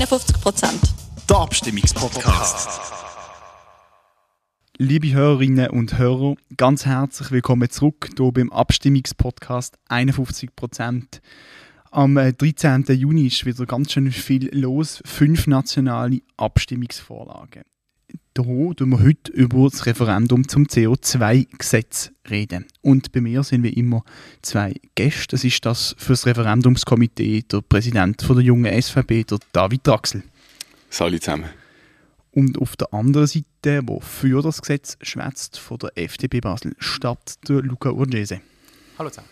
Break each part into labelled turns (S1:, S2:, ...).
S1: 51 Prozent.
S2: Der Abstimmungspodcast.
S3: Liebe Hörerinnen und Hörer, ganz herzlich willkommen zurück hier beim Abstimmungspodcast 51 Prozent. Am 13. Äh, Juni ist wieder ganz schön viel los. Fünf nationale Abstimmungsvorlagen. Hier tun wir heute über das Referendum zum CO2-Gesetz reden. Und bei mir sind wie immer zwei Gäste. Das ist das für das Referendumskomitee der Präsident von der jungen SVP, der David Draxel.
S4: Salut zusammen.
S3: Und auf der anderen Seite, wo für das Gesetz schwätzt, von der FDP Basel, statt der Luca Urgese.
S5: Hallo zusammen.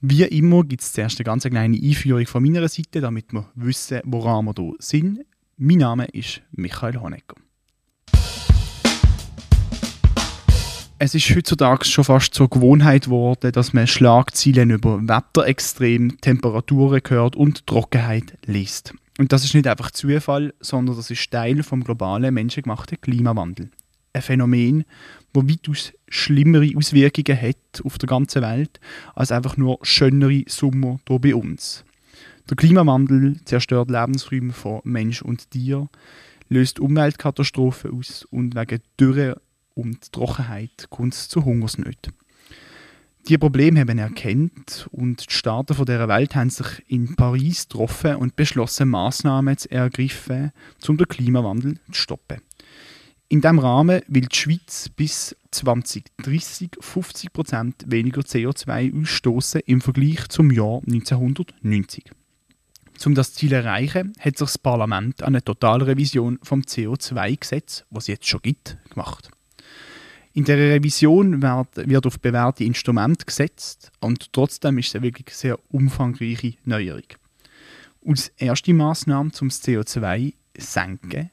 S3: Wie immer gibt es zuerst eine ganz kleine Einführung von meiner Seite, damit wir wissen, woran wir hier sind. Mein Name ist Michael Honecker. Es ist heutzutage schon fast zur Gewohnheit geworden, dass man Schlagzeilen über Wetterextrem, Temperaturen hört und Trockenheit liest. Und das ist nicht einfach Zufall, sondern das ist Teil vom globalen menschengemachten Klimawandel. Ein Phänomen, das weitaus schlimmere Auswirkungen hat auf der ganzen Welt als einfach nur schönere Sommer hier bei uns. Der Klimawandel zerstört Lebensräume von Mensch und Tier, löst Umweltkatastrophen aus und wegen Dürre und Trockenheit kommt zu Hungersnöten. Die Probleme haben erkannt und die Staaten von dieser Welt haben sich in Paris getroffen und beschlossen, Maßnahmen zu ergreifen, um den Klimawandel zu stoppen. In diesem Rahmen will die Schweiz bis 2030 50% weniger CO2 ausstoßen im Vergleich zum Jahr 1990. Um das Ziel zu erreichen, hat sich das Parlament an eine Totalrevision vom CO2-Gesetz, was es jetzt schon gibt, gemacht. In der Revision wird, wird auf bewährte Instrumente gesetzt und trotzdem ist es eine wirklich sehr umfangreiche Neuerung. Als erste Maßnahme zum CO2 senken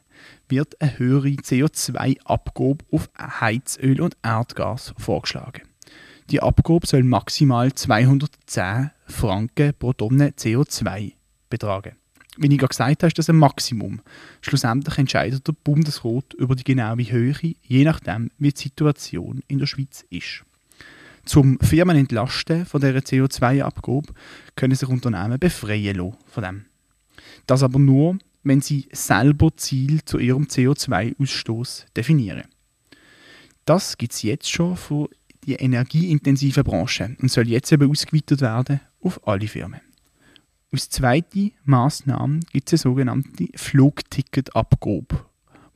S3: wird eine höhere CO2-Abgabe auf Heizöl und Erdgas vorgeschlagen. Die Abgabe soll maximal 210 Franken pro Tonne CO2 betragen wie ich gerade gesagt habe, ist das ein Maximum. Schlussendlich entscheidet der Bundesrat über die genaue Höhe, je nachdem, wie die Situation in der Schweiz ist. Zum Firmen entlasten von dieser CO2-Abgabe können sich Unternehmen befreien lassen von dem. Das aber nur, wenn sie selber Ziel zu ihrem CO2-Ausstoß definieren. Das gibt es jetzt schon für die energieintensive Branche und soll jetzt eben ausgeweitet werden auf alle Firmen. Als zweite Maßnahme gibt es eine sogenannte Flugticketabgabe,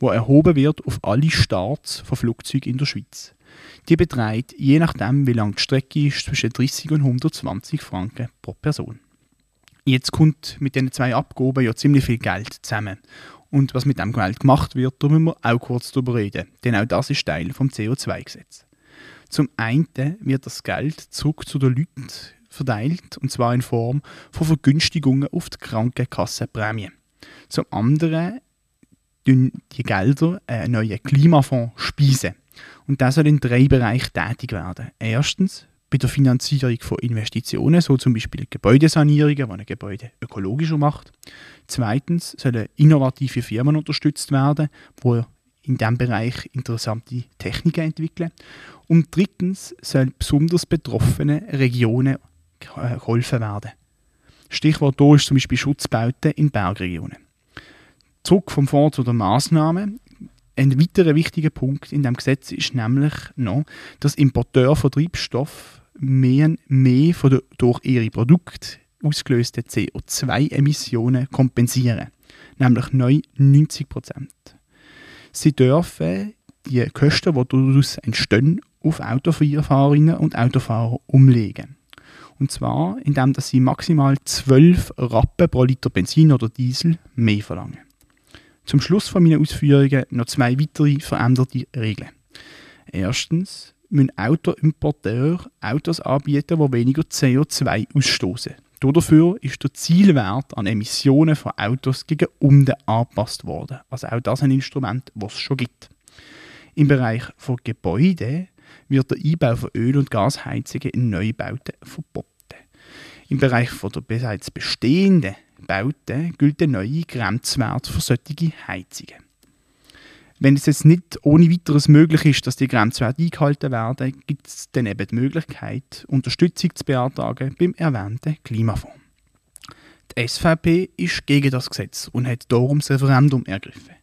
S3: die erhoben wird auf alle Starts von Flugzeugen in der Schweiz. Die beträgt, je nachdem wie lang die Strecke ist, zwischen 30 und 120 Franken pro Person. Jetzt kommt mit diesen zwei Abgaben ja ziemlich viel Geld zusammen. Und was mit dem Geld gemacht wird, da müssen wir auch kurz darüber reden, denn auch das ist Teil vom CO2-Gesetz. Zum einen wird das Geld zurück zu den Leuten verteilt, und zwar in Form von Vergünstigungen auf die Krankenkassenprämie. Zum anderen die Gelder einen neuen Klimafonds speisen. Und das soll in drei Bereichen tätig werden. Erstens bei der Finanzierung von Investitionen, so zum Beispiel Gebäudesanierungen, die ein Gebäude ökologischer macht. Zweitens sollen innovative Firmen unterstützt werden, die in diesem Bereich interessante Techniken entwickeln. Und drittens sollen besonders betroffene Regionen geholfen werden. Stichwort hier ist zum Beispiel Schutzbauten in Bergregionen. Zurück vom Fonds zu den Massnahmen. Ein weiterer wichtiger Punkt in dem Gesetz ist nämlich noch, dass Importeure von Treibstoff mehr, mehr von der, durch ihre Produkte ausgelösten CO2-Emissionen kompensieren. Nämlich neu 90 Prozent. Sie dürfen die Kosten, die daraus entstehen, auf Autofahrerinnen und Autofahrer umlegen. Und zwar, indem dass sie maximal 12 Rappen pro Liter Benzin oder Diesel mehr verlangen. Zum Schluss von meinen Ausführungen noch zwei weitere veränderte Regeln. Erstens müssen Autoimporteure Autos anbieten, die weniger CO2 ausstoßen. Dafür ist der Zielwert an Emissionen von Autos gegen unten angepasst worden. Also auch das ein Instrument, das es schon gibt. Im Bereich von Gebäuden wird der Einbau von Öl- und Gasheizungen in Neubauten verboten. Im Bereich der bereits bestehenden Bauten gilt der neue Grenzwert für solche Heizungen. Wenn es jetzt nicht ohne weiteres möglich ist, dass die Grenzwerte eingehalten werden, gibt es dann eben die Möglichkeit, Unterstützung zu beantragen beim erwähnten Klimafonds. Die SVP ist gegen das Gesetz und hat darum das Referendum ergriffen.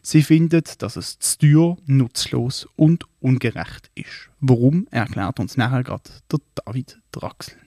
S3: Sie findet, dass es zu teuer, nutzlos und ungerecht ist. Warum, erklärt uns nachher gerade der David Draxel.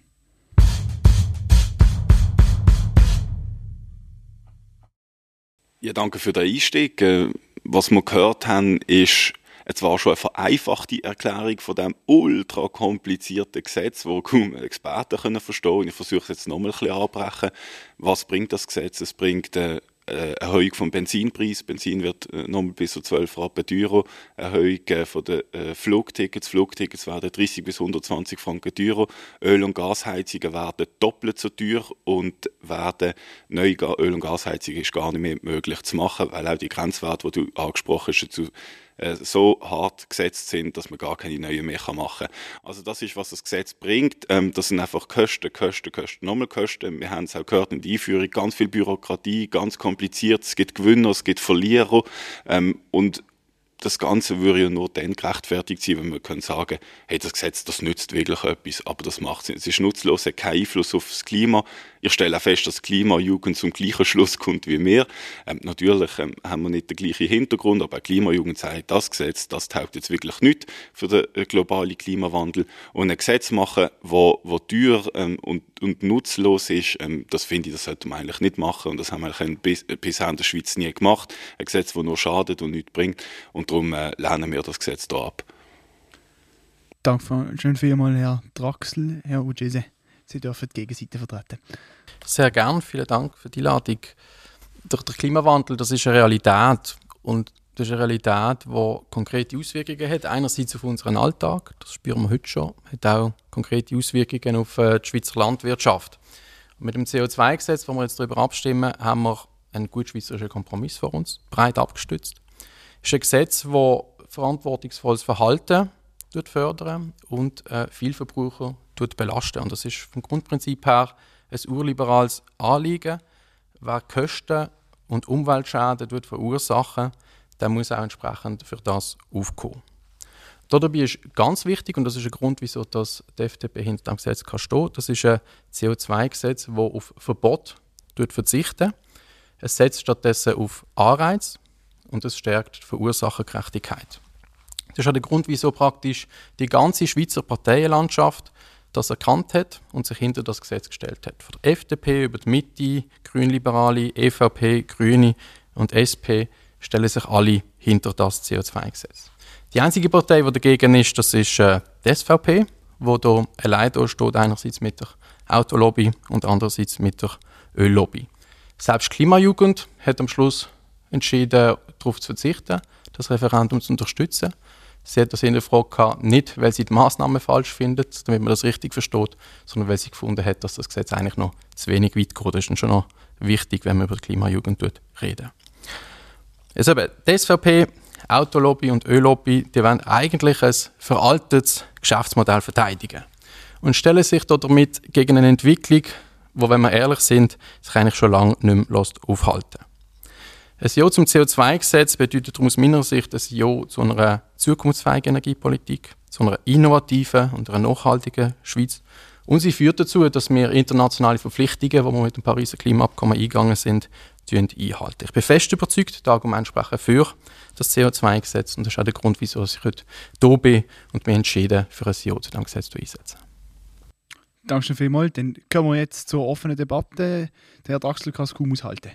S1: Ja, danke für den Einstieg. Äh, was wir gehört haben, ist zwar schon eine vereinfachte Erklärung von dem ultra komplizierten Gesetz, wo kaum Experten können verstehen. Ich versuche es jetzt nochmal ein bisschen anbrechen. Was bringt das Gesetz? Es bringt eine äh, Erhöhung vom Benzinpreis. Benzin wird äh, nochmal bis zu 12 Rappen teurer. Erhöhung von den Flugtickets. Flugtickets werden 30 bis 120 Franken teurer. Öl- und Gasheizungen werden doppelt so teuer und werden neue Öl- und Gasheizungen ist gar nicht mehr möglich zu machen, weil auch die Grenzwerte, die du angesprochen hast, dazu äh, so hart gesetzt sind, dass man gar keine neuen mehr machen kann. Also das ist, was das Gesetz bringt. Ähm, das sind einfach Kosten, Kosten, Kosten, nochmal Kosten. Wir haben es auch gehört in der Einführung, ganz viel Bürokratie, ganz kompliziert. Es gibt Gewinner, es gibt Verlierer. Ähm, und das Ganze würde ja nur dann gerechtfertigt sein, wenn man können sagen, hey, das Gesetz, das nützt wirklich etwas, aber das macht es ist nutzlos, hat keinen Einfluss auf das Klima. Ich stelle auch fest, dass die Klimajugend zum gleichen Schluss kommt wie wir. Ähm, natürlich ähm, haben wir nicht den gleichen Hintergrund, aber die Klimajugend sagt, das Gesetz, das taugt jetzt wirklich nicht für den äh, globalen Klimawandel. Und ein Gesetz machen, wo, wo teuer ähm, und, und nutzlos ist, ähm, das finde ich, das sollte man eigentlich nicht machen. Und das haben wir bis, äh, bisher in der Schweiz nie gemacht. Ein Gesetz, das nur schadet und nichts bringt. Und darum äh, lehnen wir das Gesetz hier ab.
S3: Danke schön vielmals, Herr Draxel, Herr Ugese. Sie dürfen die Gegenseite vertreten.
S4: Sehr gern, vielen Dank für die Ladung. Der, der Klimawandel, das ist eine Realität und das ist eine Realität, die konkrete Auswirkungen hat. Einerseits auf unseren Alltag, das spüren wir heute schon, hat auch konkrete Auswirkungen auf äh, die Schweizer Landwirtschaft. Und mit dem CO2-Gesetz, wo wir jetzt darüber abstimmen, haben wir einen gut schweizerischen Kompromiss vor uns, breit abgestützt. Es ist ein Gesetz, das verantwortungsvolles Verhalten fördern und äh, viel Verbraucher belasten. Und das ist vom Grundprinzip her ein urliberales Anliegen. Wer Kosten und Umweltschäden verursachen, der muss auch entsprechend für das aufkommen. Dabei ist ganz wichtig, und das ist ein Grund, wieso das die FDP hinter dem Gesetz kann stehen, das ist ein CO2-Gesetz, das auf Verbot verzichtet. Es setzt stattdessen auf Anreiz und es stärkt die Verursachergerechtigkeit. Das ist auch der Grund, wieso praktisch die ganze Schweizer Parteienlandschaft das erkannt hat und sich hinter das Gesetz gestellt hat. Von der FDP über die Mitte, Grünliberale, EVP, Grüne und SP stellen sich alle hinter das CO2-Gesetz. Die einzige Partei, die dagegen ist, das ist äh, die SVP, wo da allein steht, einerseits mit der Autolobby und andererseits mit der Öllobby. Selbst Klimajugend hat am Schluss entschieden, darauf zu verzichten, das Referendum zu unterstützen. Sie hat das hinterfragt, nicht weil sie die Maßnahmen falsch findet, damit man das richtig versteht, sondern weil sie gefunden hat, dass das Gesetz eigentlich noch zu wenig weit geht. Das ist schon noch wichtig, wenn man über die Klimajugend reden. Also eben, die SVP, Autolobby und Öllobby, die wollen eigentlich ein veraltetes Geschäftsmodell verteidigen und stellen sich damit gegen eine Entwicklung, wo, wenn wir ehrlich sind, sich eigentlich schon lange nicht mehr aufhalten ein Ja zum CO2-Gesetz bedeutet aus meiner Sicht ein Ja zu einer zukunftsfähigen Energiepolitik, zu einer innovativen und einer nachhaltigen Schweiz. Und sie führt dazu, dass wir internationale Verpflichtungen, die wir mit dem Pariser Klimaabkommen eingegangen sind, einhalten. Ich bin fest überzeugt, die Argumente sprechen für das CO2-Gesetz und das ist auch der Grund, wieso ich heute hier bin und mich entschieden für ein Ja zu diesem Gesetz einsetzen.
S3: Danke vielmals. Dann kommen wir jetzt zur offenen Debatte. Der Herr Draxler kann es kaum aushalten.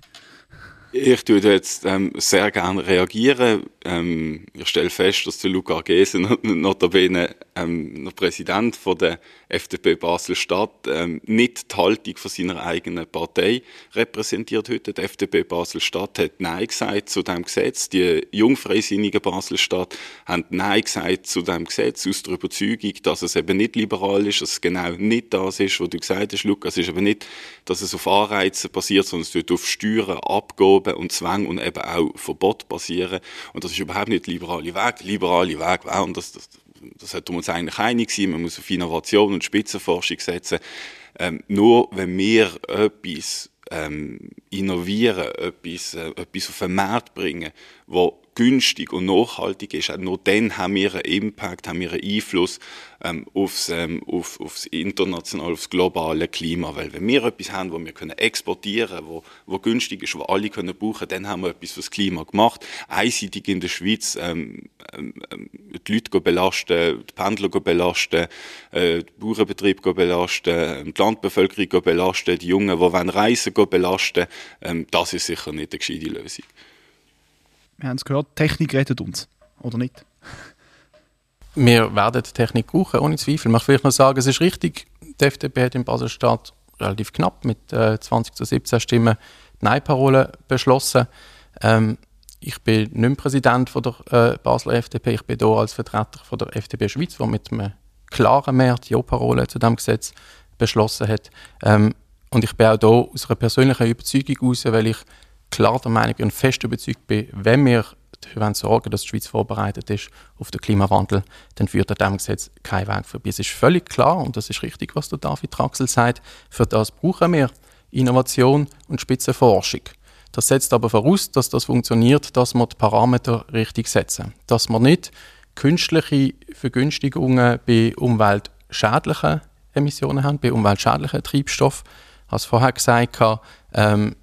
S1: Ich tue jetzt ähm, sehr gerne reagieren. Ähm, ich stelle fest, dass der Luca Gese, notabene ähm, der Präsident von der FDP Basel-Stadt, ähm, nicht die Haltung von seiner eigenen Partei repräsentiert heute. Die FDP Basel-Stadt hat Nein gesagt zu dem Gesetz. Die jungfreisinnigen Basel-Stadt haben Nein gesagt zu dem Gesetz aus der Überzeugung, dass es eben nicht liberal ist, dass es genau nicht das ist, was du gesagt hast, Luca. Es ist eben nicht, dass es auf Anreizen basiert, sondern es wird auf Steuern, Abgaben und Zwang und eben auch Verbot basieren. Und das ist überhaupt nicht der liberale Weg. Der liberale Weg wäre, und das, das das sollten wir uns eigentlich einig sein, man muss auf Innovation und Spitzenforschung setzen. Ähm, nur wenn wir etwas ähm, innovieren, etwas, äh, etwas auf den Markt bringen, wo günstig und nachhaltig ist, nur dann haben wir einen Impact, haben wir einen Einfluss ähm, aufs, ähm, auf, aufs internationale, aufs globale Klima. Weil wenn wir etwas haben, wo wir können exportieren wo, wo günstig ist, wo alle können brauchen, dann haben wir etwas fürs Klima gemacht. Einseitig in der Schweiz ähm, ähm, ähm die Leute belasten, die Pendler belasten, äh, die Bauernbetriebe belasten, ähm, die Landbevölkerung belasten, die Jungen, die wollen reisen belasten, ähm, das ist sicher nicht eine gescheite Lösung.
S3: Wir haben es gehört, Technik rettet uns, oder nicht?
S4: wir werden die Technik brauchen, ohne Zweifel. Ich möchte vielleicht noch sagen, es ist richtig, die FDP hat in Basel-Stadt relativ knapp mit äh, 20 zu 17 Stimmen die Nein-Parole beschlossen. Ähm, ich bin nicht mehr Präsident von der äh, Basler FDP, ich bin hier als Vertreter von der FDP Schweiz, der mit einem klaren Mehr die Ja-Parole zu diesem Gesetz beschlossen hat. Ähm, und ich bin auch hier aus einer persönlichen Überzeugung heraus, weil ich klar der Meinung und fest überzeugt bin, wenn wir dafür sorgen, dass die Schweiz vorbereitet ist auf den Klimawandel, dann führt an diesem Gesetz kein Weg vorbei. Es ist völlig klar, und das ist richtig, was der David Traxel sagt, für das brauchen wir Innovation und Spitzenforschung. Das setzt aber voraus, dass das funktioniert, dass wir die Parameter richtig setzen. Dass wir nicht künstliche Vergünstigungen bei umweltschädlichen Emissionen haben, bei umweltschädlichen Treibstoffen. Ich habe es vorher gesagt, ähm,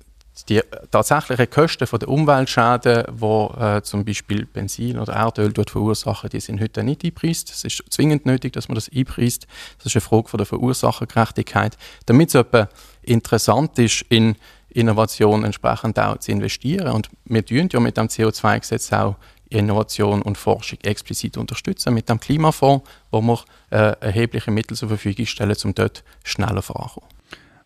S4: die tatsächlichen Kosten von der Umweltschäden, die äh, zum Beispiel Benzin oder Erdöl verursachen, die sind heute nicht einpreist. Es ist zwingend nötig, dass man das einpreist. Das ist eine Frage von der Verursachergerechtigkeit. Damit es interessant ist, in Innovation entsprechend auch zu investieren. Und wir tun ja mit dem CO2-Gesetz auch Innovation und Forschung explizit unterstützen mit dem Klimafonds, wo wir äh, erhebliche Mittel zur Verfügung stellen, um dort schneller voranzukommen.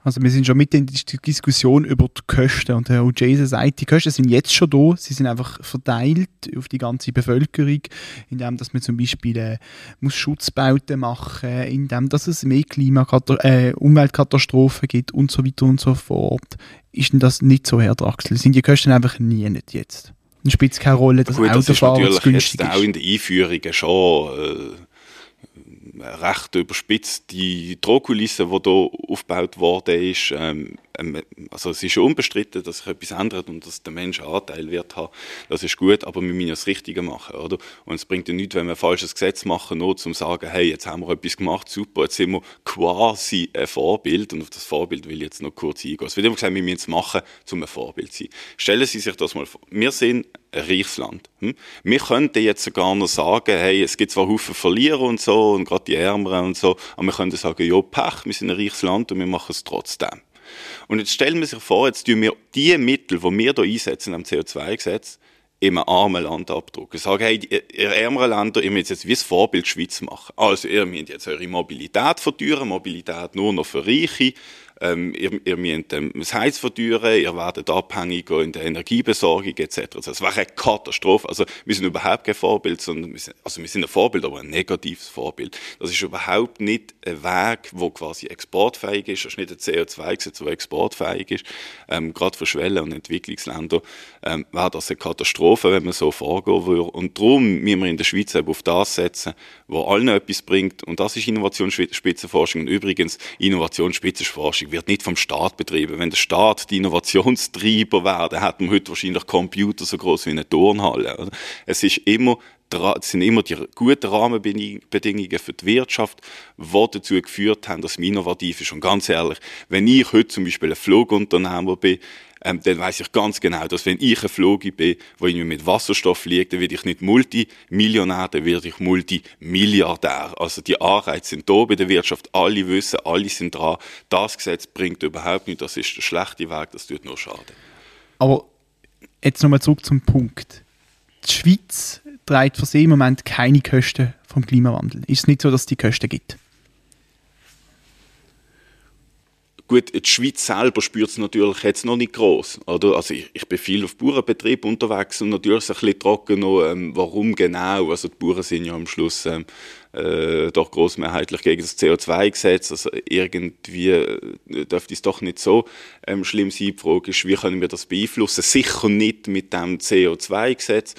S3: Also wir sind schon mit in der Diskussion über die Kosten und der Jason sagt, die Kosten sind jetzt schon da, sie sind einfach verteilt auf die ganze Bevölkerung, indem dass man zum Beispiel äh, muss Schutzbauten machen, indem dass es mehr äh, Umweltkatastrophen gibt und so weiter und so fort. Ist denn das nicht so, Herr Draxler? Sind die Kosten einfach nie nicht jetzt? Dann spielt es keine Rolle, dass
S1: Gut,
S3: Autofahren
S1: das ist
S3: günstig
S1: jetzt auch in der Einführung schon äh recht überspitzt. Die Drohkulisse, die hier aufgebaut worden ist, ähm, also es ist unbestritten, dass sich etwas ändert und dass der Mensch Anteil wird haben. Das ist gut, aber wir müssen das Richtige machen, oder? Und es bringt ja nichts, wenn wir ein falsches Gesetz machen, nur zum sagen, hey, jetzt haben wir etwas gemacht, super, jetzt sind wir quasi ein Vorbild und auf das Vorbild will ich jetzt noch kurz eingehen. Es wird immer gesagt, wir müssen es machen, um ein Vorbild zu sein. Stellen Sie sich das mal vor. Wir sind ein reiches Land. Hm? Wir könnten jetzt sogar noch sagen, hey, es gibt zwar Haufen Verlierer und so, und gerade die Ärmeren und so, aber wir könnten sagen, ja, Pech, wir sind ein reiches Land und wir machen es trotzdem. Und jetzt stellen wir sich vor, jetzt tun wir die Mittel, die wir hier einsetzen am CO2-Gesetz, in einem armen Land abdrucken. Sagen, hey, ihr ärmeren Länder, ihr müsst jetzt wie das Vorbild Schweiz machen. Also, ihr müsst jetzt eure Mobilität verteuern, Mobilität nur noch für Reiche, ähm, ihr, ihr müsst ähm, das Heiz verteuern, ihr werdet abhängiger in der Energiebesorgung etc. Also es wäre eine Katastrophe. Also wir sind überhaupt kein Vorbild, sondern wir sind, also wir sind ein Vorbild, aber ein negatives Vorbild. Das ist überhaupt nicht ein Weg, wo quasi exportfähig ist. Das ist nicht ein CO2-Gesetz, das exportfähig ist. Ähm, gerade für Schwellen- und Entwicklungsländer ähm, wäre das eine Katastrophe, wenn man so vorgehen würde. Und darum müssen wir in der Schweiz eben auf das setzen, wo allen etwas bringt. Und das ist Innovationsspitzenforschung. Und übrigens, Innovationsspitzenforschung wird nicht vom Staat betrieben. Wenn der Staat die Innovationstreiber wäre, dann hätten wir heute wahrscheinlich Computer so groß wie eine Turnhalle. Es ist immer es sind immer die guten Rahmenbedingungen für die Wirtschaft, die dazu geführt haben, dass man innovativ ist. Und ganz ehrlich, wenn ich heute zum Beispiel ein Flugunternehmer bin, ähm, dann weiß ich ganz genau, dass wenn ich ein Flogi bin, wo irgendwie mit Wasserstoff fliegt, dann werde ich nicht Multimillionär, dann werde ich Multimilliardär. Also die Anreize sind da bei der Wirtschaft, alle wissen, alle sind dran. Das Gesetz bringt überhaupt nichts, das ist der schlechte Weg, das tut nur Schaden.
S3: Aber jetzt nochmal zurück zum Punkt. Die Schweiz trägt für sie im Moment keine Kosten vom Klimawandel. Ist es nicht so, dass es die Kosten gibt?
S1: Gut, die Schweiz selber spürt es natürlich jetzt noch nicht groß? Also ich, ich bin viel auf Bauernbetrieb unterwegs und natürlich ist es ein bisschen trocken noch, ähm, warum genau. Also die Bauern sind ja am Schluss ähm, äh, doch großmehrheitlich gegen das CO2-Gesetz. Also irgendwie äh, dürfte es doch nicht so ähm, schlimm sein. Die Frage ist, wie können wir das beeinflussen? Sicher nicht mit dem CO2-Gesetz.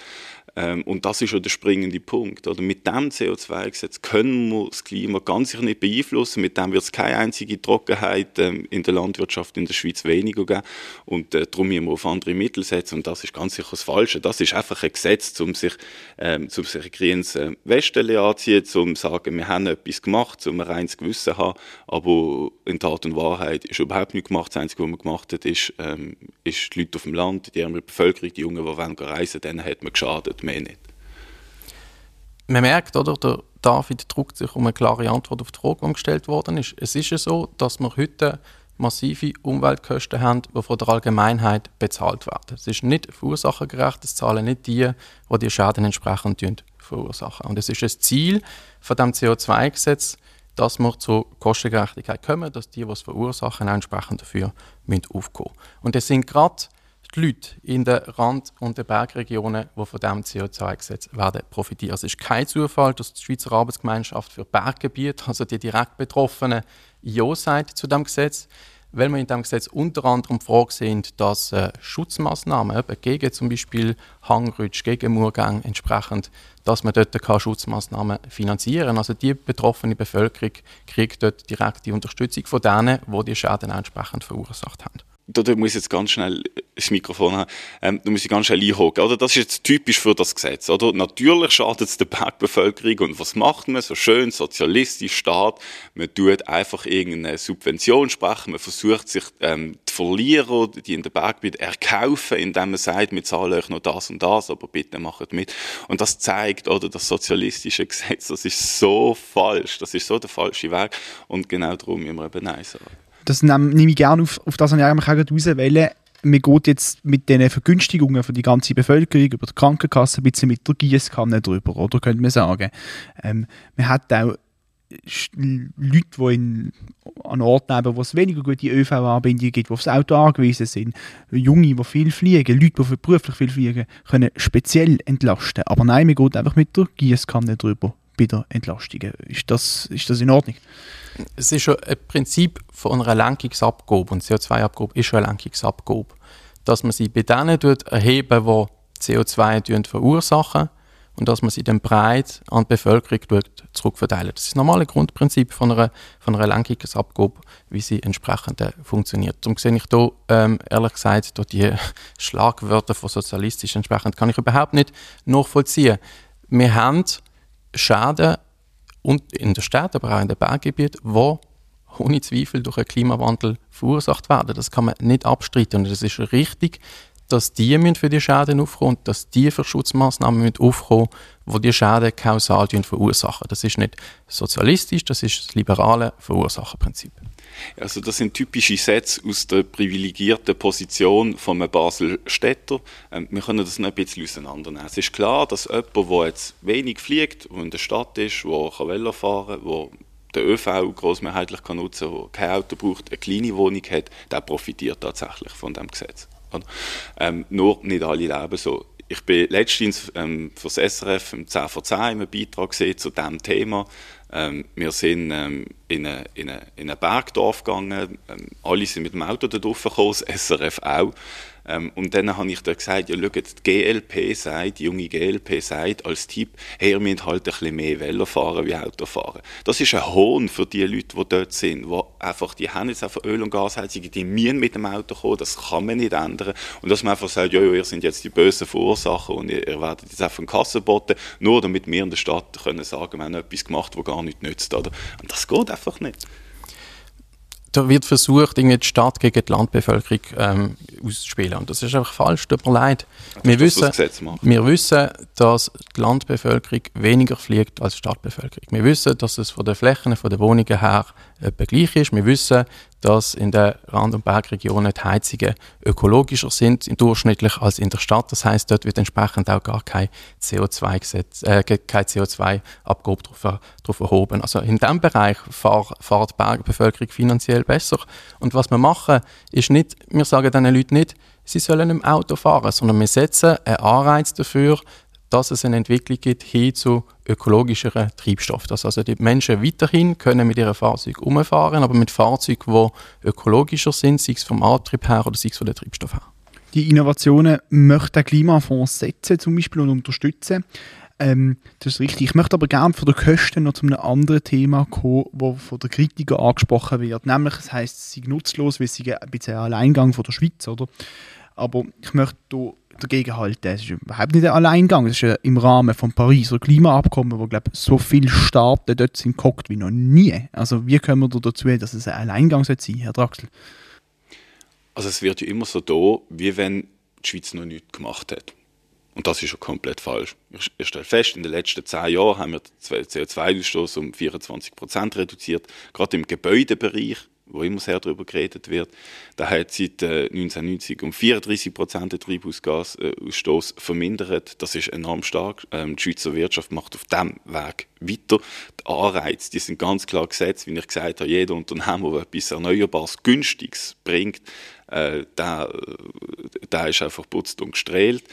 S1: Ähm, und das ist ja der springende Punkt. Oder? Mit dem CO2-Gesetz können wir das Klima ganz sicher nicht beeinflussen. Mit dem wird es keine einzige Trockenheit ähm, in der Landwirtschaft in der Schweiz weniger geben. Und äh, darum müssen wir auf andere Mittel setzen. Und das ist ganz sicher das Falsche. Das ist einfach ein Gesetz, um sich, ähm, um sich ein grünes äh, Westelle anziehen, um zu sagen, wir haben etwas gemacht, um ein reines Gewissen zu haben. Aber in Tat und Wahrheit ist überhaupt nichts gemacht. Das Einzige, was man gemacht hat, ist, ähm, ist die Leute auf dem Land, die ärmere Bevölkerung, die Jungen, die wollen reisen, denen hat man geschadet mehr nicht.
S4: Man merkt, oder, der David druckt sich um eine klare Antwort auf die Frage, die gestellt worden ist. Es ist ja so, dass wir heute massive Umweltkosten haben, die von der Allgemeinheit bezahlt werden. Es ist nicht verursachengerecht, es zahlen nicht die, die die Schäden entsprechend verursachen. Und es ist das Ziel von dem CO2-Gesetz, dass wir zur Kostengerechtigkeit kommen, dass die, die es verursachen, auch entsprechend dafür aufkommen müssen. Und es sind gerade die Leute in den Rand- und den Bergregionen, die von diesem CO2-Gesetz werden profitieren. Es ist kein Zufall, dass die Schweizer Arbeitsgemeinschaft für Berggebiete, also die direkt Betroffenen, Ja sagt zu diesem Gesetz, weil wir in diesem Gesetz unter anderem vorgesehen, dass äh, Schutzmaßnahmen eben gegen zum Beispiel Hangrutsch, gegen Murgang entsprechend, dass man dort kann Schutzmaßnahmen finanzieren. Also die betroffene Bevölkerung kriegt dort direkt die Unterstützung von denen, die die Schäden entsprechend verursacht haben
S1: da muss ich jetzt ganz schnell das Mikrofon haben, ähm, da muss ich ganz schnell einhaken. Oder? Das ist jetzt typisch für das Gesetz. Oder? Natürlich schadet es der Bergbevölkerung. Und was macht man? So schön sozialistisch Staat. Man tut einfach irgendeine Subvention sprechen. Man versucht sich ähm, die Verlierer, die in der Berggebiet erkaufen, indem man sagt, wir zahlen euch noch das und das, aber bitte macht mit. Und das zeigt, oder, das sozialistische Gesetz, das ist so falsch. Das ist so der falsche Weg. Und genau darum müssen wir eben Nein sagen
S3: das nehme ich gerne auf, auf das ich eigentlich auch rauswählen. Man geht jetzt mit den Vergünstigungen für die ganze Bevölkerung über die Krankenkasse ein bisschen mit der Gießkanne drüber, oder könnte man sagen. Ähm, man hat auch Leute, die in, an Orten leben, wo es weniger gute ÖV-Anbindungen gibt, die aufs Auto angewiesen sind, Junge, die viel fliegen, Leute, die beruflich viel fliegen, können speziell entlasten. Aber nein, man geht einfach mit der Gießkanne drüber bei der Entlastung. Ist das, ist das in Ordnung?
S4: Es ist schon ein Prinzip von einer Lenkungsabgabe und CO2-Abgabe ist schon eine Lenkungsabgabe, dass man sie bei denen erheben, die CO2 verursachen und dass man sie dann breit an die Bevölkerung zurückverteilen. Das ist das normale Grundprinzip von einer, von einer Lenkungsabgabe, wie sie entsprechend äh, funktioniert. Darum sehe ich hier, ähm, ehrlich gesagt, durch die Schlagwörter von sozialistisch entsprechend kann ich überhaupt nicht nachvollziehen. Wir haben Schäden und in der Stadt, aber auch in den Berggebieten, wo ohne Zweifel durch den Klimawandel verursacht werden. Das kann man nicht abstreiten. Und es ist richtig, dass die für die Schäden aufkommen und dass die für Schutzmaßnahmen aufkommen die die Schäden kausal verursachen. Das ist nicht sozialistisch, das ist das liberale Verursacherprinzip.
S1: Also das sind typische Sätze aus der privilegierten Position von einem Basel-Städter. Ähm, wir können das noch ein bisschen auseinandernehmen. Es ist klar, dass jemand, der jetzt wenig fliegt, der in der Stadt ist, der Velo fahren kann, der den ÖV großmehrheitlich kann nutzen kann, der kein Auto braucht, eine kleine Wohnung hat, der profitiert tatsächlich von dem Gesetz. Ähm, nur nicht alle leben so. Ich bin letztens ähm, für das SRF im 10 vor 10 einen Beitrag gesehen zu diesem Thema. Ähm, wir sind ähm, in, eine, in, eine, in ein Bergdorf gegangen, ähm, alle sind mit dem Auto dort raufgekommen, das SRF auch. Ähm, und dann habe ich da gesagt, ja, schaut, die GLP sagt, die junge GLP sagt als Tipp, hey, ihr müsst halt ein bisschen mehr Velo fahren wie Auto fahren. Das ist ein Hohn für die Leute, die dort sind, die einfach, die haben jetzt einfach Öl- und Gasheizungen, die müssen mit dem Auto kommen, das kann man nicht ändern. Und dass man einfach sagt, ja, ihr seid jetzt die bösen Verursacher und ihr, ihr werdet jetzt einfach einen Kassenboten, nur damit wir in der Stadt können sagen, wir haben etwas gemacht, was gar nicht nützt. Oder? Und das geht einfach nicht
S4: da wird versucht, irgendwie die Stadt gegen die Landbevölkerung ähm, auszuspielen. Und das ist einfach falsch, tut mir leid. Wir wissen, wir wissen, dass die Landbevölkerung weniger fliegt als die Stadtbevölkerung. Wir wissen, dass es von den Flächen, von den Wohnungen her etwa gleich ist. Wir wissen, dass in den Rand- und Bergregionen die Heizungen ökologischer sind durchschnittlich als in der Stadt. Das heißt, dort wird entsprechend auch gar kein CO2-Gesetz, äh, kein CO2-Abgabe drauf, drauf erhoben. Also in diesem Bereich fährt, fährt die Bergbevölkerung finanziell besser. Und was wir machen, ist nicht, wir sagen diesen Leuten nicht, sie sollen im Auto fahren, sondern wir setzen einen Anreiz dafür, dass es eine Entwicklung gibt hin zu ökologischeren Treibstoff. Dass also die Menschen weiterhin können mit ihren Fahrzeugen umfahren, aber mit Fahrzeugen, die ökologischer sind, sei es vom Antrieb her oder sei es von der Treibstoff her.
S3: die Innovationen möchte der Klimafonds setzen zum Beispiel und unterstützen. Ähm, das ist richtig. Ich möchte aber gerne von der Kosten noch zu einem anderen Thema kommen, das von der Kritiker angesprochen wird. Nämlich, es heisst, es sei nutzlos, weil es ein bisschen ein Alleingang von der Schweiz, oder? Aber ich möchte hier dagegen halten. Es ist überhaupt nicht ein Alleingang. Es ist im Rahmen des Pariser Klimaabkommen, wo glaube so viele Staaten dort sind gehockt wie noch nie. Also wie kommen wir dazu, dass es ein Alleingang sein soll, Herr Draxel?
S1: Also es wird ja immer so da, wie wenn die Schweiz noch nichts gemacht hat. Und das ist ja komplett falsch. Ich, stelle fest, in den letzten zehn Jahren haben wir den CO2-Ausstoß um 24 Prozent reduziert. Gerade im Gebäudebereich wo immer sehr darüber geredet wird, da hat seit äh, 1990 um 34 Prozent den Treibhausgasausstoß vermindert. Das ist enorm stark. Ähm, die Schweizer Wirtschaft macht auf diesem Weg weiter. Die Anreize, die sind ganz klar gesetzt, wie ich gesagt habe, jeder Unternehmer, der etwas Erneuerbares, Günstiges bringt, äh, der, der ist einfach putzt und gestrahlt.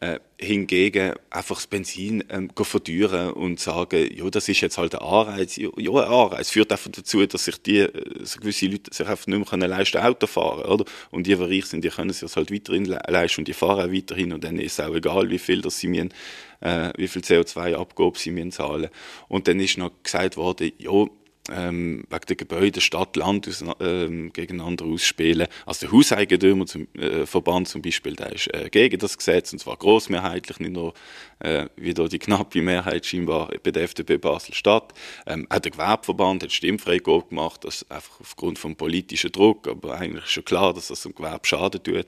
S1: Äh, hingegen einfach das Benzin ähm, verteuern und sagen, ja, das ist jetzt halt ein Anreiz. Ja, ein Anreiz führt einfach dazu, dass sich die, äh, so gewisse Leute sich einfach nicht mehr leisten Auto fahren oder? Und die, die reich sind, die können sich das halt weiterhin leisten und die fahren auch weiterhin und dann ist es auch egal, wie viel, dass sie müssen, äh, wie viel CO2-Abgabe sie müssen zahlen. Und dann ist noch gesagt worden, ja, ähm, wegen der Gebäude Stadt, Land aus, ähm, gegeneinander ausspielen. Also der Hauseigentümerverband äh, zum Beispiel, der ist äh, gegen das Gesetz und zwar großmehrheitlich, nicht nur äh, wie da die knappe Mehrheit scheinbar bei der FDP Basel-Stadt. Ähm, auch der Gewerbeverband hat Stimmfreigabe gemacht, das einfach aufgrund vom politischen Druck, aber eigentlich ist schon klar, dass das dem Gewerbe Schaden tut.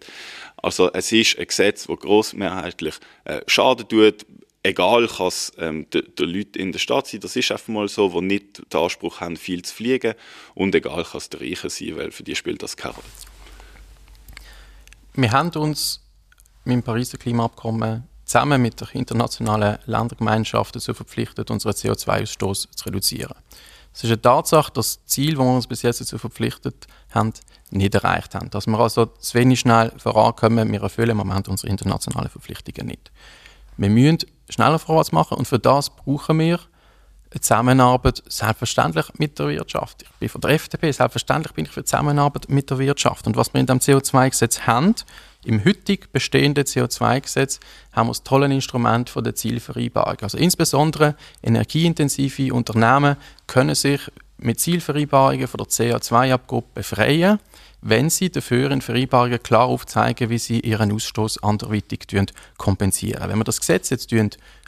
S1: Also es ist ein Gesetz, das großmehrheitlich äh, Schaden tut, egal kann es ähm, den Leuten in der Stadt sein, das ist einfach mal so, die nicht den Anspruch haben, viel zu fliegen und egal kann es der Reichen sein, weil für die spielt das keine Rolle.
S4: Wir haben uns mit dem Pariser Klimaabkommen zusammen mit der internationalen Ländergemeinschaft dazu verpflichtet, unseren CO2-Ausstoß zu reduzieren. Es ist eine Tatsache, dass das Ziel, das wir uns bis jetzt dazu verpflichtet haben, nicht erreicht haben. Dass wir also zu wenig schnell vorankommen, wir erfüllen im Moment unsere internationalen Verpflichtungen nicht. Wir müssen schneller vorwärts machen und für das brauchen wir eine Zusammenarbeit, selbstverständlich mit der Wirtschaft. Ich bin von der FDP, selbstverständlich bin ich für Zusammenarbeit mit der Wirtschaft. Und was wir in dem CO2-Gesetz haben, im heutig bestehenden CO2-Gesetz, haben wir das tolle Instrument von der Zielvereinbarung. Also insbesondere energieintensive Unternehmen können sich mit Zielvereinbarungen von der CO2-Abgabe befreien wenn sie dafür in Vereinbarungen klar aufzeigen, wie sie ihren Ausstoß anderweitig kompensieren. Wenn wir das Gesetz jetzt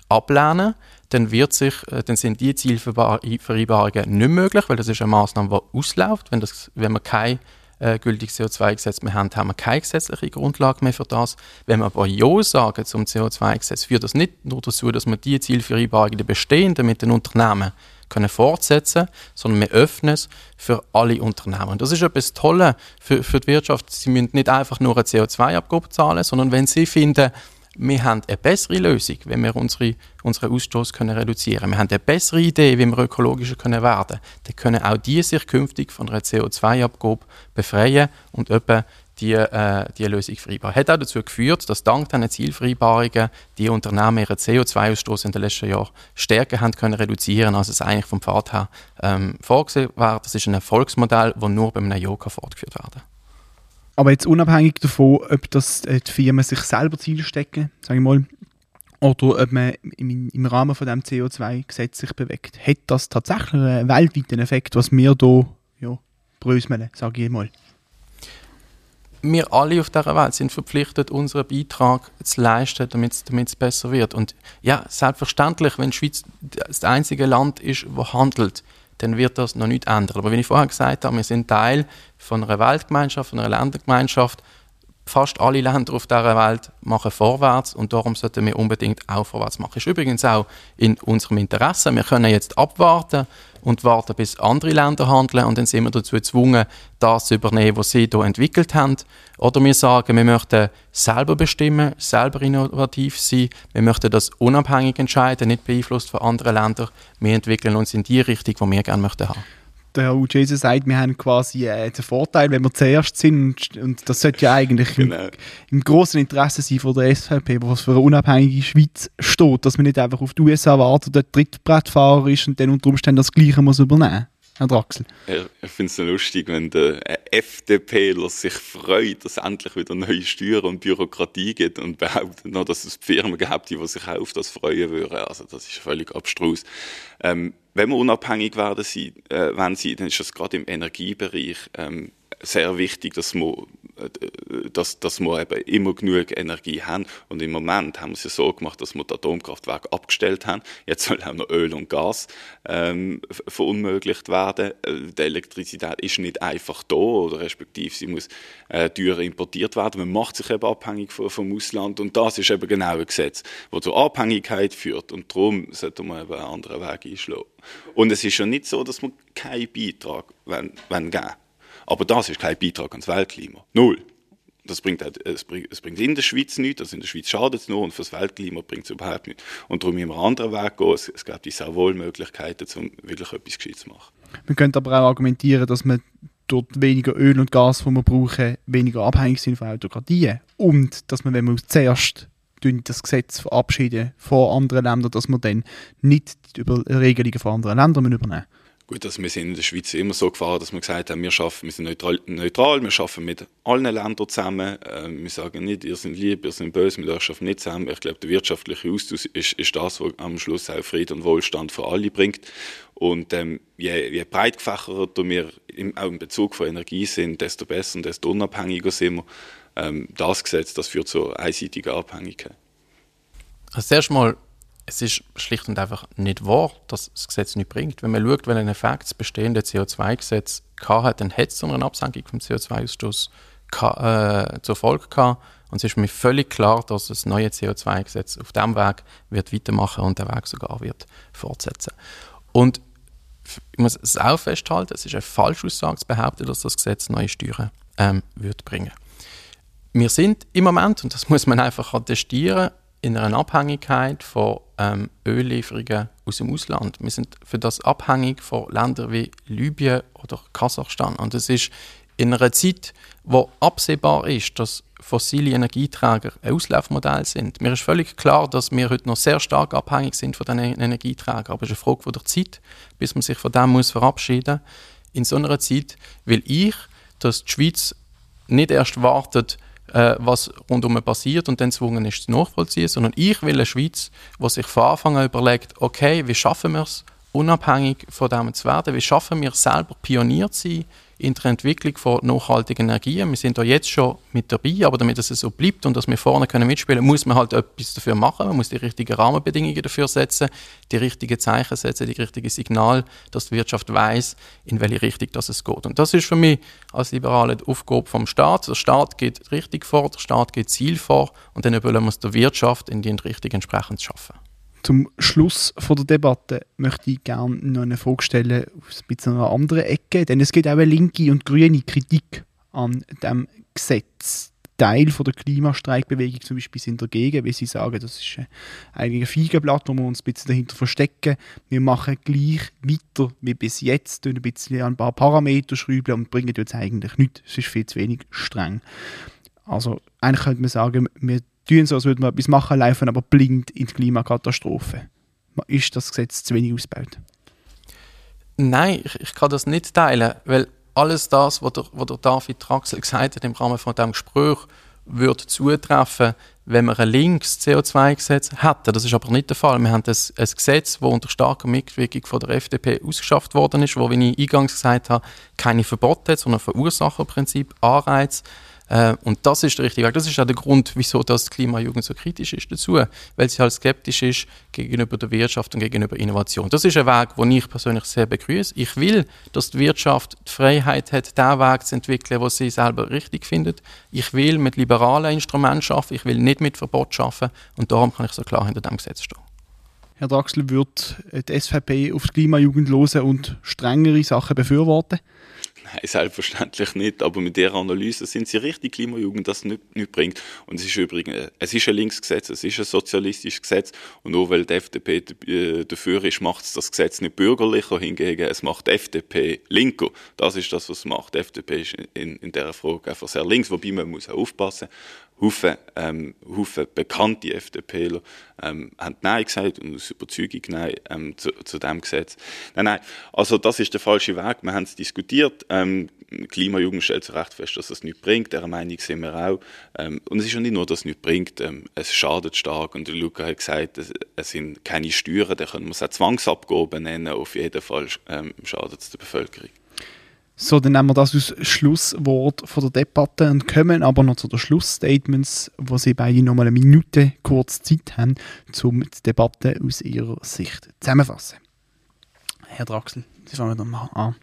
S4: ablehnen, dann, wird sich, äh, dann sind die Zielvereinbarungen nicht möglich, weil das ist eine Maßnahme, die ausläuft. Wenn, das, wenn wir kein äh, gültiges CO2-Gesetz mehr haben, haben wir keine gesetzliche Grundlage mehr für das. Wenn wir aber Ja sagen zum CO2-Gesetz, führt das nicht nur dazu, dass wir die Zielvereinbarungen, die bestehenden mit den Unternehmen, können fortsetzen sondern wir öffnen es für alle Unternehmen. Das ist etwas Tolles für, für die Wirtschaft. Sie müssen nicht einfach nur eine CO2-Abgabe zahlen, sondern wenn sie finden, wir haben eine bessere Lösung, wenn wir unsere, unseren Ausstoß können reduzieren können. Wir haben eine bessere Idee, wie wir ökologischer können werden Dann können auch die sich künftig von einer CO2-Abgabe befreien und etwa die, äh, die Lösung vereinbaren. Hat auch dazu geführt, dass dank diesen Zielvereinbarungen die Unternehmen ihren CO2-Ausstoß in den letzten Jahren stärker haben können reduzieren, als es eigentlich vom Pfad her ähm, vorgesehen war. Das ist ein Erfolgsmodell, das nur beim Najoka fortgeführt werden
S3: aber jetzt unabhängig davon, ob das äh, die Firmen sich selber Ziele stecken, sage ich mal, oder ob man im, im Rahmen von dem CO2-Gesetz sich bewegt, hat das tatsächlich einen weltweiten Effekt, was wir hier ja, bröseln, sage ich mal
S4: wir alle auf dieser Welt sind verpflichtet, unseren Beitrag zu leisten, damit es besser wird. Und ja, selbstverständlich, wenn die Schweiz das einzige Land ist, das handelt, dann wird das noch nicht ändern. Aber wie ich vorher gesagt habe, wir sind Teil von einer Weltgemeinschaft, von einer Ländergemeinschaft. Fast alle Länder auf dieser Welt machen vorwärts und darum sollten wir unbedingt auch vorwärts machen. Das ist übrigens auch in unserem Interesse. Wir können jetzt abwarten und warten, bis andere Länder handeln und dann sind wir dazu gezwungen, das zu übernehmen, was sie hier entwickelt haben. Oder wir sagen, wir möchten selber bestimmen, selber innovativ sein, wir möchten das unabhängig entscheiden, nicht beeinflusst von anderen Ländern. Wir entwickeln uns in die Richtung, die wir gerne möchten haben
S3: der Herr Jason sagt, wir haben quasi äh, den Vorteil, wenn wir zuerst sind. Und das sollte ja eigentlich genau. im, im grossen Interesse sein von der SVP, was für eine unabhängige Schweiz steht, dass man nicht einfach auf die USA wartet, der Trittbrettfahrer ist und dann unter Umständen das Gleiche muss übernehmen. Herr Draxel?
S1: Ich finde es lustig, wenn der FDPler sich freut, dass es endlich wieder neue Steuern und Bürokratie gibt und behauptet noch, dass es Firmen gibt, die sich auf das freuen würden. Also das ist völlig abstrus. Ähm, wenn wir unabhängig werden, äh, wenn sie, dann ist das gerade im Energiebereich ähm, sehr wichtig, dass wir, äh, dass, dass wir eben immer genug Energie haben. Und im Moment haben wir es ja so gemacht, dass wir das Atomkraftwerk abgestellt haben. Jetzt soll auch noch Öl und Gas ähm, verunmöglicht werden. Äh, die Elektrizität ist nicht einfach da, oder respektive sie muss äh, teurer importiert werden. Man macht sich eben abhängig vom, vom Ausland. Und das ist eben genau ein Gesetz, das zur Abhängigkeit führt. Und darum sollte man eben einen anderen Weg einschlagen. Und es ist ja nicht so, dass wir keinen Beitrag wenn, wenn geben aber das ist kein Beitrag ans Weltklima. Null. Das bringt, es, bringt, in der Schweiz nichts, also in der Schweiz schadet es nur und für das Weltklima bringt es überhaupt nichts. Und darum müssen wir einen anderen Weg gehen. Es, es gibt sehr wohl Möglichkeiten, um wirklich etwas Gescheites zu machen.
S3: Man könnte aber auch argumentieren, dass man dort weniger Öl und Gas, das wir brauchen, weniger abhängig sind von Autokratien. Und dass man, wenn man zuerst das Gesetz verabschieden von anderen Ländern, dass man dann nicht über Regelungen von anderen Ländern übernehmen
S1: Gut, also wir sind in der Schweiz immer so gefahren, dass wir gesagt haben, wir schaffen, wir sind neutral, neutral wir schaffen mit allen Ländern zusammen. Äh, wir sagen nicht, ihr seid lieb, ihr seid böse, wir schaffen nicht zusammen. Ich glaube, der wirtschaftliche Austausch ist, ist das, was am Schluss auch Frieden und Wohlstand für alle bringt. Und ähm, je, je breit gefächerter wir im, auch im Bezug von Energie sind, desto besser und desto unabhängiger sind wir. Ähm, das Gesetz, das führt zu einseitiger Abhängigkeit.
S4: Also erstmal es ist schlicht und einfach nicht wahr, dass das Gesetz nicht bringt. Wenn man schaut, welchen Effekt das bestehende CO2-Gesetz hat, dann hat es so eine Absenkung vom CO2-Ausstoß äh, zur Folge gehabt. Und es ist mir völlig klar, dass das neue CO2-Gesetz auf diesem Weg wird weitermachen und den Weg sogar wird fortsetzen. Und ich muss es auch festhalten, es ist eine Falschaussage zu behaupten, dass das Gesetz neue Steuern ähm, wird bringen. Wir sind im Moment, und das muss man einfach attestieren, in einer Abhängigkeit von ähm, Öllieferungen aus dem Ausland. Wir sind für das abhängig von Ländern wie Libyen oder Kasachstan. Und es ist in einer Zeit, wo absehbar ist, dass fossile Energieträger ein Auslaufmodell sind. Mir ist völlig klar, dass wir heute noch sehr stark abhängig sind von diesen Energieträgern. Aber es ist eine Frage der Zeit, bis man sich von dem muss verabschieden muss. In so einer Zeit will ich, dass die Schweiz nicht erst wartet, äh, was rundum passiert und dann gezwungen ist, zu nachvollziehen, sondern ich will eine Schweiz, die sich von Anfang an überlegt, okay, wie schaffen wir es, unabhängig von dem zu werden, wie schaffen wir es selber Pionier zu sein in der Entwicklung von nachhaltigen Energien. Wir sind da jetzt schon mit dabei, aber damit es so bleibt und dass wir vorne können mitspielen, muss man halt etwas dafür machen. Man muss die richtigen Rahmenbedingungen dafür setzen, die richtigen Zeichen setzen, die richtigen Signale, dass die Wirtschaft weiß, in welche Richtung das es geht. Und das ist für mich als Liberale die Aufgabe vom Staat. Der Staat geht richtig vor, der Staat geht Ziel vor und dann wollen wir es der Wirtschaft in die Richtung entsprechend schaffen.
S3: Zum Schluss von der Debatte möchte ich gerne noch eine Frage stellen aus ein bisschen einer anderen Ecke, denn es gibt auch eine linke und grüne Kritik an dem Gesetz. Teil von der Klimastreikbewegung zum Beispiel sind dagegen, weil sie sagen, das ist eigentlich ein Feigenblatt, wo wir uns ein bisschen dahinter verstecken. Wir machen gleich weiter wie bis jetzt, ein bisschen ein paar Parameter schrauben und bringen jetzt eigentlich nichts. Es ist viel zu wenig streng. Also eigentlich könnte man sagen, wir tun so, als würden wir etwas machen, laufen aber blind in die Klimakatastrophe. Ist das Gesetz zu wenig ausgebaut?
S4: Nein, ich, ich kann das nicht teilen, weil alles das, was der, was der David Traxel gesagt hat im Rahmen von diesem Gespräch, würde zutreffen, wenn wir ein links CO2-Gesetz hätten. Das ist aber nicht der Fall. Wir haben ein, ein Gesetz, das unter starker Mitwirkung von der FDP ausgeschafft worden ist, wo, wie ich eingangs gesagt habe, keine Verbote hat, sondern Verursacherprinzip, Anreiz äh, und das ist der richtige Weg. Das ist auch der Grund, wieso das Klimajugend so kritisch ist dazu, weil sie halt skeptisch ist gegenüber der Wirtschaft und gegenüber Innovation. Das ist ein Weg, den ich persönlich sehr begrüße. Ich will, dass die Wirtschaft die Freiheit hat, den Weg zu entwickeln, was sie selber richtig findet. Ich will mit liberalen Instrumenten arbeiten, ich will nicht mit Verbot arbeiten und darum kann ich so klar hinter dem Gesetz stehen.
S3: Herr Draxler, wird die SVP auf die Klimajugend hören und strengere Sachen befürworten?
S1: Nein, selbstverständlich nicht. Aber mit dieser Analyse sind sie richtig, Klimajugend das nicht, nicht bringt. Und es ist übrigens, äh, es ist ein Linksgesetz, es ist ein sozialistisches Gesetz. Und nur weil die FDP äh, dafür ist, macht es das Gesetz nicht bürgerlicher. Hingegen, es macht die FDP linker. Das ist das, was es macht. Die FDP ist in, in dieser Frage einfach sehr links. Wobei man muss auch aufpassen Haufen, ähm, Haufen bekannte FDPler ähm, haben Nein gesagt und aus Überzeugung Nein ähm, zu, zu dem Gesetz. Nein, nein, also das ist der falsche Weg. Wir haben es diskutiert. Ähm, Klimajugend stellt zu Recht fest, dass es nichts bringt. Der Meinung sind wir auch. Ähm, und es ist ja nicht nur, dass es nichts bringt. Ähm, es schadet stark. Und Luca hat gesagt, es, es sind keine Steuern. Da können wir es auch Zwangsabgaben nennen. Auf jeden Fall ähm, schadet es der Bevölkerung.
S3: So, dann nehmen wir das als Schlusswort von der Debatte und kommen aber noch zu den Schlussstatements, wo Sie beide noch mal eine Minute kurz Zeit haben, um die Debatte aus Ihrer Sicht zusammenfassen. Herr Draxel, Sie fangen dann mal an.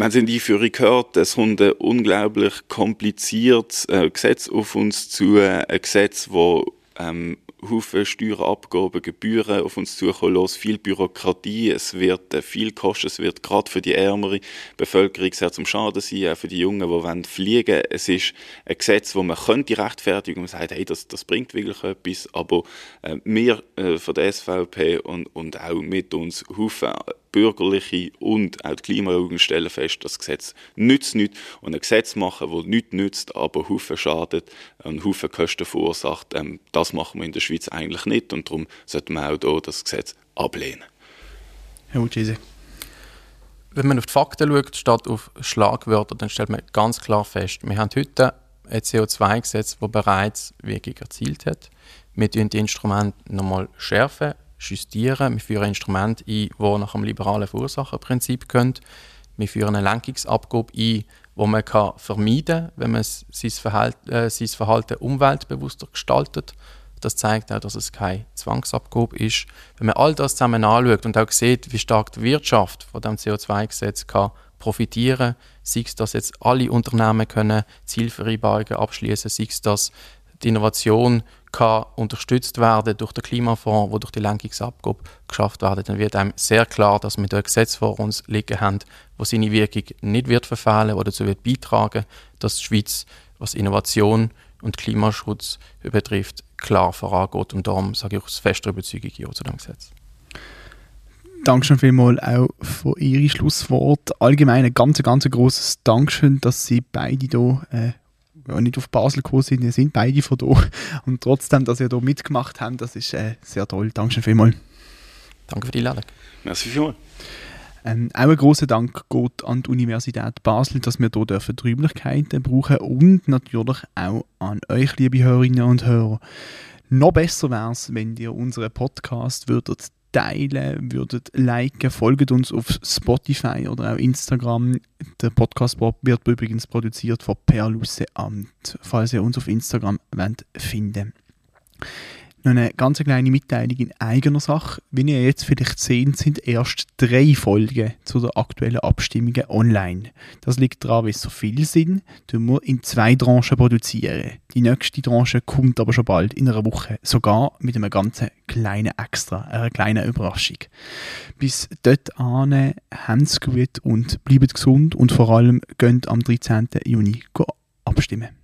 S1: Haben in die Einführung gehört, es kommt ein unglaublich kompliziertes äh, Gesetz auf uns zu, äh, ein Gesetz, das ähm, Haufen Steuern, Abgaben, Gebühren auf uns zukommen los, viel Bürokratie, es wird äh, viel kosten, es wird gerade für die ärmere Bevölkerung sehr zum Schaden sein, auch für die Jungen, die wollen fliegen. Es ist ein Gesetz, wo man könnte rechtfertigen und sagt, hey, das, das bringt wirklich etwas, aber äh, wir äh, von der SVP und, und auch mit uns Haufen bürgerliche und auch die Klimajugend stellen fest, dass das Gesetz nützt nicht und ein Gesetz machen, das nichts nützt, aber Haufen schadet und Haufen Kosten verursacht, ähm, das machen wir in der Schweiz eigentlich nicht und darum sollte man auch hier das Gesetz ablehnen.
S3: Herr Uchese.
S4: Wenn man auf die Fakten schaut, statt auf Schlagwörter, dann stellt man ganz klar fest, wir haben heute ein CO2-Gesetz, das bereits Wirkung erzielt hat. Wir schärfen die Instrumente nochmal schärfen, justieren. Wir führen Instrumente ein, die nach dem liberalen Verursacherprinzip gehen. Wir führen eine Lenkungsabgabe ein, wo man kann vermeiden kann, wenn man sein Verhalten, äh, sein Verhalten umweltbewusster gestaltet. Das zeigt auch, dass es keine Zwangsabgabe ist. Wenn man all das zusammen anschaut und auch sieht, wie stark die Wirtschaft von dem CO2-Gesetz kann profitieren, sei es, dass jetzt alle Unternehmen können Zielvereinbarungen abschließen, sei es, dass die Innovation kann unterstützt werden durch den Klimafonds, wo durch die Lenkungsabgabe geschafft werden, dann wird einem sehr klar, dass wir ein Gesetz vor uns liegen haben, das seine Wirkung nicht wird verfehlen oder dazu wird beitragen, dass die Schweiz, was Innovation und Klimaschutz betrifft, klar vorangeht. Und darum sage ich aus fester Überzeugung Ja zu dem Gesetz.
S3: Dankeschön vielmals auch für Ihre Schlussworte. Allgemein ein ganz, ganz großes Dankeschön, dass Sie beide hier äh, ja, nicht auf Basel gekommen sind, ihr sind beide von hier. Und trotzdem, dass ihr hier mitgemacht habt, das ist äh, sehr toll. Dankeschön vielmals.
S4: Danke für die Einladung.
S1: Merci vielmals.
S3: Ähm, auch ein großer Dank geht an die Universität Basel, dass wir hier dürfen Räumlichkeiten brauchen und natürlich auch an euch, liebe Hörerinnen und Hörer. Noch besser wäre es, wenn ihr unseren Podcast würdet teilen, würdet liken, folgt uns auf Spotify oder auch Instagram. Der Podcast wird übrigens produziert von Perlusse Amt, falls ihr uns auf Instagram wollt finden noch eine ganz kleine Mitteilung in eigener Sache. Wie ihr jetzt vielleicht seht, sind erst drei Folgen zu der aktuellen Abstimmungen online. Das liegt daran, weil es so viel sind, tun wir in zwei Tranchen produzieren. Die nächste Tranche kommt aber schon bald, in einer Woche, sogar mit einem ganz kleinen Extra, einer kleinen Überraschung. Bis dort haben es gut und bleibt gesund und vor allem gönnt am 13. Juni abstimmen.